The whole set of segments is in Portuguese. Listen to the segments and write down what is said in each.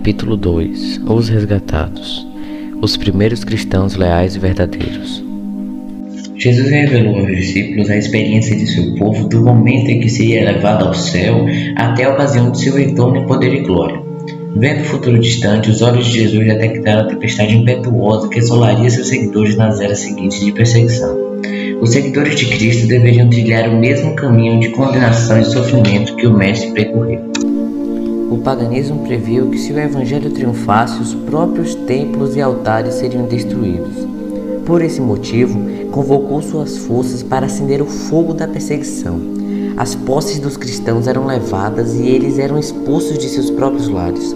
Capítulo 2 Os resgatados Os primeiros cristãos leais e verdadeiros. Jesus revelou aos discípulos a experiência de seu povo do momento em que seria levado ao céu até a ocasião de seu retorno em poder e glória. Vendo o futuro distante, os olhos de Jesus detectaram a tempestade impetuosa que assolaria seus seguidores nas eras seguintes de perseguição. Os seguidores de Cristo deveriam trilhar o mesmo caminho de condenação e sofrimento que o Mestre percorreu. O paganismo previu que se o evangelho triunfasse, os próprios templos e altares seriam destruídos. Por esse motivo, convocou suas forças para acender o fogo da perseguição. As posses dos cristãos eram levadas e eles eram expulsos de seus próprios lares.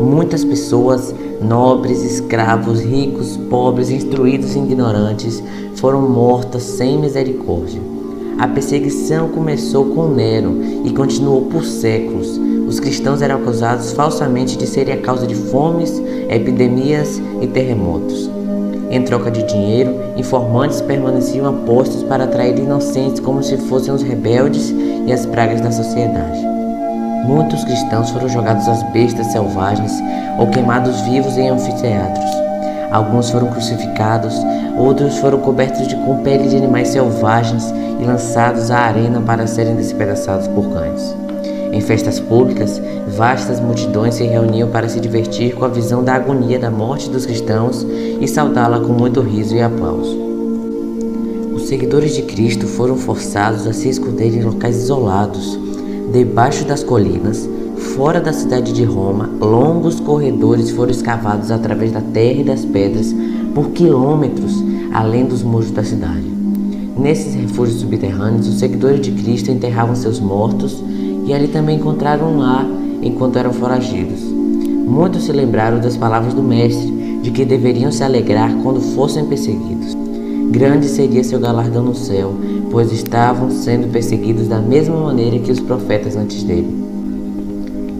Muitas pessoas, nobres, escravos, ricos, pobres, instruídos e ignorantes, foram mortas sem misericórdia. A perseguição começou com Nero e continuou por séculos. Os cristãos eram acusados falsamente de serem a causa de fomes, epidemias e terremotos. Em troca de dinheiro, informantes permaneciam apostos para atrair inocentes como se fossem os rebeldes e as pragas da sociedade. Muitos cristãos foram jogados às bestas selvagens ou queimados vivos em anfiteatros. Alguns foram crucificados, outros foram cobertos de com pele de animais selvagens e lançados à arena para serem despedaçados por cães. Em festas públicas, vastas multidões se reuniam para se divertir com a visão da agonia da morte dos cristãos e saudá-la com muito riso e aplauso. Os seguidores de Cristo foram forçados a se esconder em locais isolados, debaixo das colinas, fora da cidade de Roma, longos corredores foram escavados através da terra e das pedras por quilômetros além dos muros da cidade. Nesses refúgios subterrâneos, os seguidores de Cristo enterravam seus mortos e ali também encontraram um lar enquanto eram foragidos. Muitos se lembraram das palavras do Mestre de que deveriam se alegrar quando fossem perseguidos. Grande seria seu galardão no céu, pois estavam sendo perseguidos da mesma maneira que os profetas antes dele.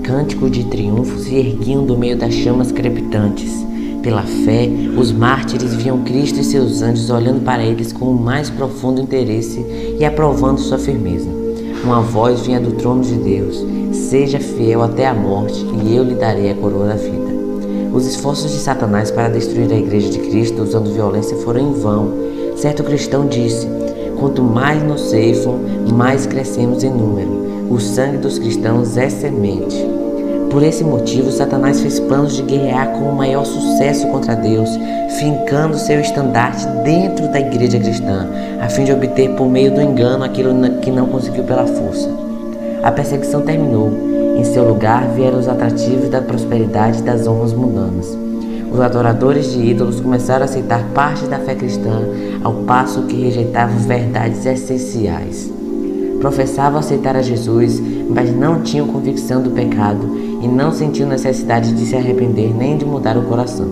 Cânticos de triunfo se erguiam do meio das chamas crepitantes. Pela fé, os mártires viam Cristo e seus anjos olhando para eles com o mais profundo interesse e aprovando sua firmeza. Uma voz vinha do trono de Deus: Seja fiel até a morte, e eu lhe darei a coroa da vida. Os esforços de Satanás para destruir a igreja de Cristo usando violência foram em vão. Certo cristão disse: Quanto mais nos ceifam, mais crescemos em número. O sangue dos cristãos é semente. Por esse motivo, Satanás fez planos de guerrear com o maior sucesso contra Deus, fincando seu estandarte dentro da igreja cristã, a fim de obter por meio do engano aquilo que não conseguiu pela força. A perseguição terminou. Em seu lugar vieram os atrativos da prosperidade e das honras mundanas. Os adoradores de ídolos começaram a aceitar parte da fé cristã, ao passo que rejeitavam verdades essenciais professavam aceitar a Jesus, mas não tinham convicção do pecado e não sentiam necessidade de se arrepender nem de mudar o coração.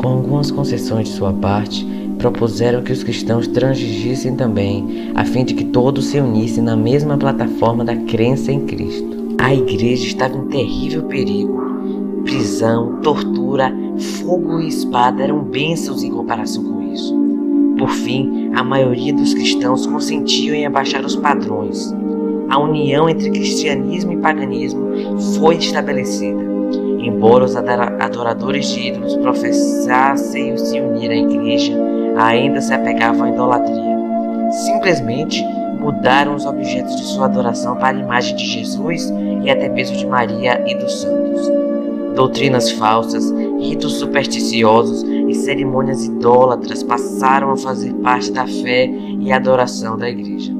Com algumas concessões de sua parte, propuseram que os cristãos transigissem também, a fim de que todos se unissem na mesma plataforma da crença em Cristo. A igreja estava em terrível perigo. Prisão, tortura, fogo e espada eram bênçãos em comparação com. Por fim, a maioria dos cristãos consentiam em abaixar os padrões. A união entre cristianismo e paganismo foi estabelecida. Embora os adoradores de ídolos professassem se unir à igreja, ainda se apegavam à idolatria. Simplesmente mudaram os objetos de sua adoração para a imagem de Jesus e até mesmo de Maria e dos santos. Doutrinas falsas, ritos supersticiosos cerimônias idólatras passaram a fazer parte da fé e adoração da igreja.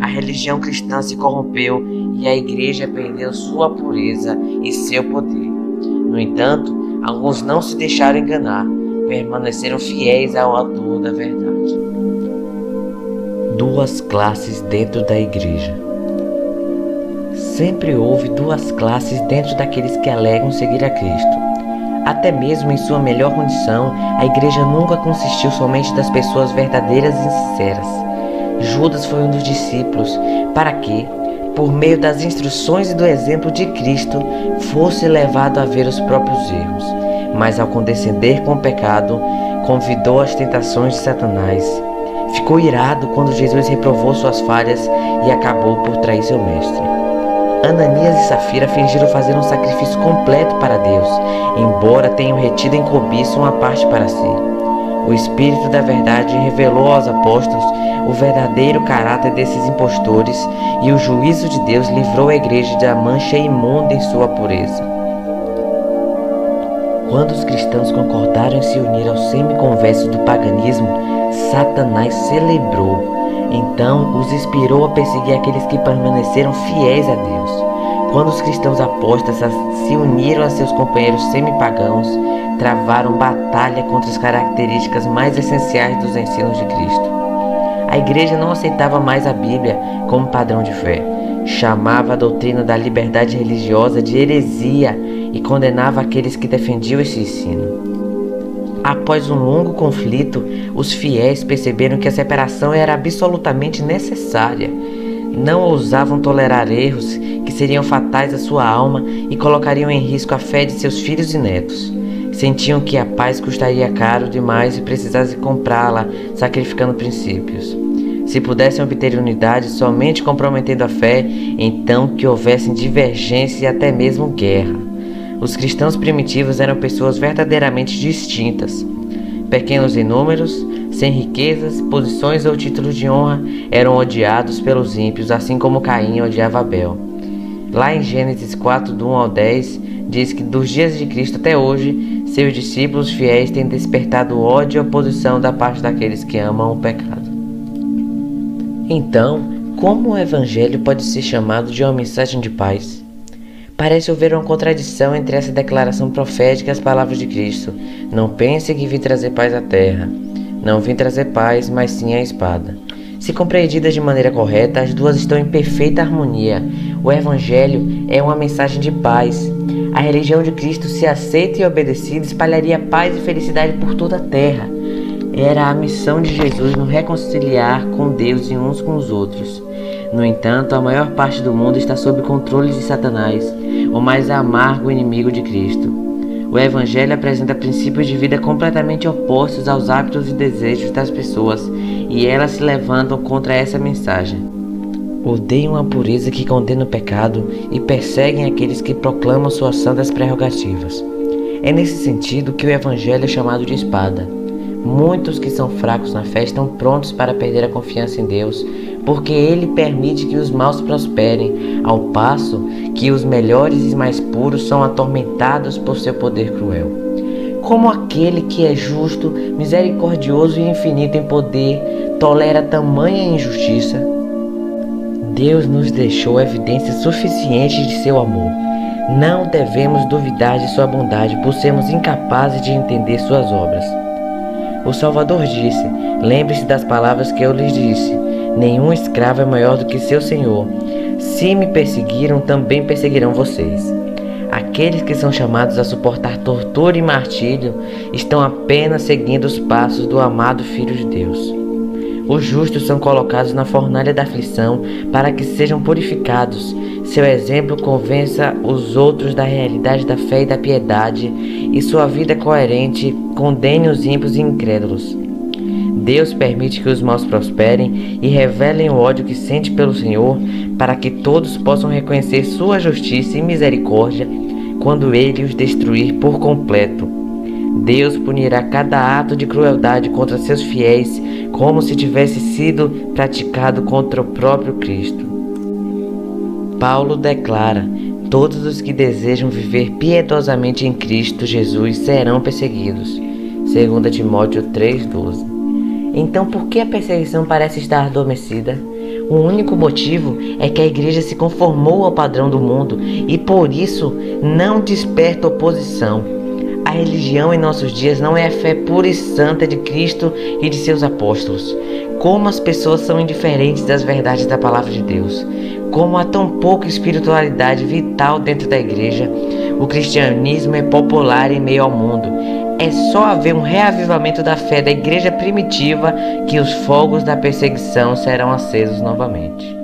A religião cristã se corrompeu e a igreja perdeu sua pureza e seu poder. No entanto, alguns não se deixaram enganar, permaneceram fiéis ao autor da verdade. Duas classes dentro da igreja. Sempre houve duas classes dentro daqueles que alegam seguir a Cristo. Até mesmo em sua melhor condição, a igreja nunca consistiu somente das pessoas verdadeiras e sinceras. Judas foi um dos discípulos para que, por meio das instruções e do exemplo de Cristo, fosse levado a ver os próprios erros. Mas ao condescender com o pecado, convidou as tentações de Satanás. Ficou irado quando Jesus reprovou suas falhas e acabou por trair seu mestre. Ananias e Safira fingiram fazer um sacrifício completo para Deus, embora tenham retido em cobiça uma parte para si. O Espírito da Verdade revelou aos apóstolos o verdadeiro caráter desses impostores e o juízo de Deus livrou a igreja da mancha imunda em sua pureza. Quando os cristãos concordaram em se unir aos semiconversos do paganismo, Satanás celebrou. Então os inspirou a perseguir aqueles que permaneceram fiéis a Deus. Quando os cristãos apóstatas se uniram a seus companheiros semipagãos, travaram batalha contra as características mais essenciais dos ensinos de Cristo. A igreja não aceitava mais a Bíblia como padrão de fé. Chamava a doutrina da liberdade religiosa de heresia e condenava aqueles que defendiam esse ensino. Após um longo conflito, os fiéis perceberam que a separação era absolutamente necessária. Não ousavam tolerar erros que seriam fatais à sua alma e colocariam em risco a fé de seus filhos e netos. Sentiam que a paz custaria caro demais e precisassem comprá-la, sacrificando princípios. Se pudessem obter unidade somente comprometendo a fé, então que houvessem divergência e até mesmo guerra. Os cristãos primitivos eram pessoas verdadeiramente distintas. Pequenos em números, sem riquezas, posições ou títulos de honra, eram odiados pelos ímpios, assim como Caim odiava Abel. Lá em Gênesis 4, do 1 ao 10, diz que dos dias de Cristo até hoje, seus discípulos fiéis têm despertado ódio e oposição da parte daqueles que amam o pecado. Então, como o Evangelho pode ser chamado de uma mensagem de paz? Parece haver uma contradição entre essa declaração profética e as palavras de Cristo. Não pense que vim trazer paz à terra. Não vim trazer paz, mas sim a espada. Se compreendidas de maneira correta, as duas estão em perfeita harmonia. O Evangelho é uma mensagem de paz. A religião de Cristo, se aceita e obedecida, espalharia paz e felicidade por toda a terra. Era a missão de Jesus nos reconciliar com Deus e uns com os outros. No entanto, a maior parte do mundo está sob controle de Satanás, o mais amargo inimigo de Cristo. O Evangelho apresenta princípios de vida completamente opostos aos hábitos e desejos das pessoas, e elas se levantam contra essa mensagem. Odeiam a pureza que condena o pecado e perseguem aqueles que proclamam suas santas prerrogativas. É nesse sentido que o Evangelho é chamado de espada. Muitos que são fracos na fé estão prontos para perder a confiança em Deus, porque Ele permite que os maus prosperem, ao passo que os melhores e mais puros são atormentados por seu poder cruel. Como aquele que é justo, misericordioso e infinito em poder tolera tamanha injustiça? Deus nos deixou evidência suficiente de seu amor. Não devemos duvidar de sua bondade por sermos incapazes de entender suas obras. O Salvador disse: Lembre-se das palavras que eu lhes disse. Nenhum escravo é maior do que seu senhor. Se me perseguiram, também perseguirão vocês. Aqueles que são chamados a suportar tortura e martírio estão apenas seguindo os passos do amado Filho de Deus. Os justos são colocados na fornalha da aflição para que sejam purificados. Seu exemplo convença os outros da realidade da fé e da piedade, e sua vida coerente condene os ímpios e incrédulos. Deus permite que os maus prosperem e revelem o ódio que sente pelo Senhor, para que todos possam reconhecer sua justiça e misericórdia quando ele os destruir por completo. Deus punirá cada ato de crueldade contra seus fiéis, como se tivesse sido praticado contra o próprio Cristo. Paulo declara: Todos os que desejam viver piedosamente em Cristo Jesus serão perseguidos. 2 Timóteo 3,12 então, por que a perseguição parece estar adormecida? O único motivo é que a igreja se conformou ao padrão do mundo e por isso não desperta oposição. A religião em nossos dias não é a fé pura e santa de Cristo e de seus apóstolos. Como as pessoas são indiferentes das verdades da palavra de Deus. Como há tão pouca espiritualidade vital dentro da igreja, o cristianismo é popular em meio ao mundo é só haver um reavivamento da fé da igreja primitiva que os fogos da perseguição serão acesos novamente.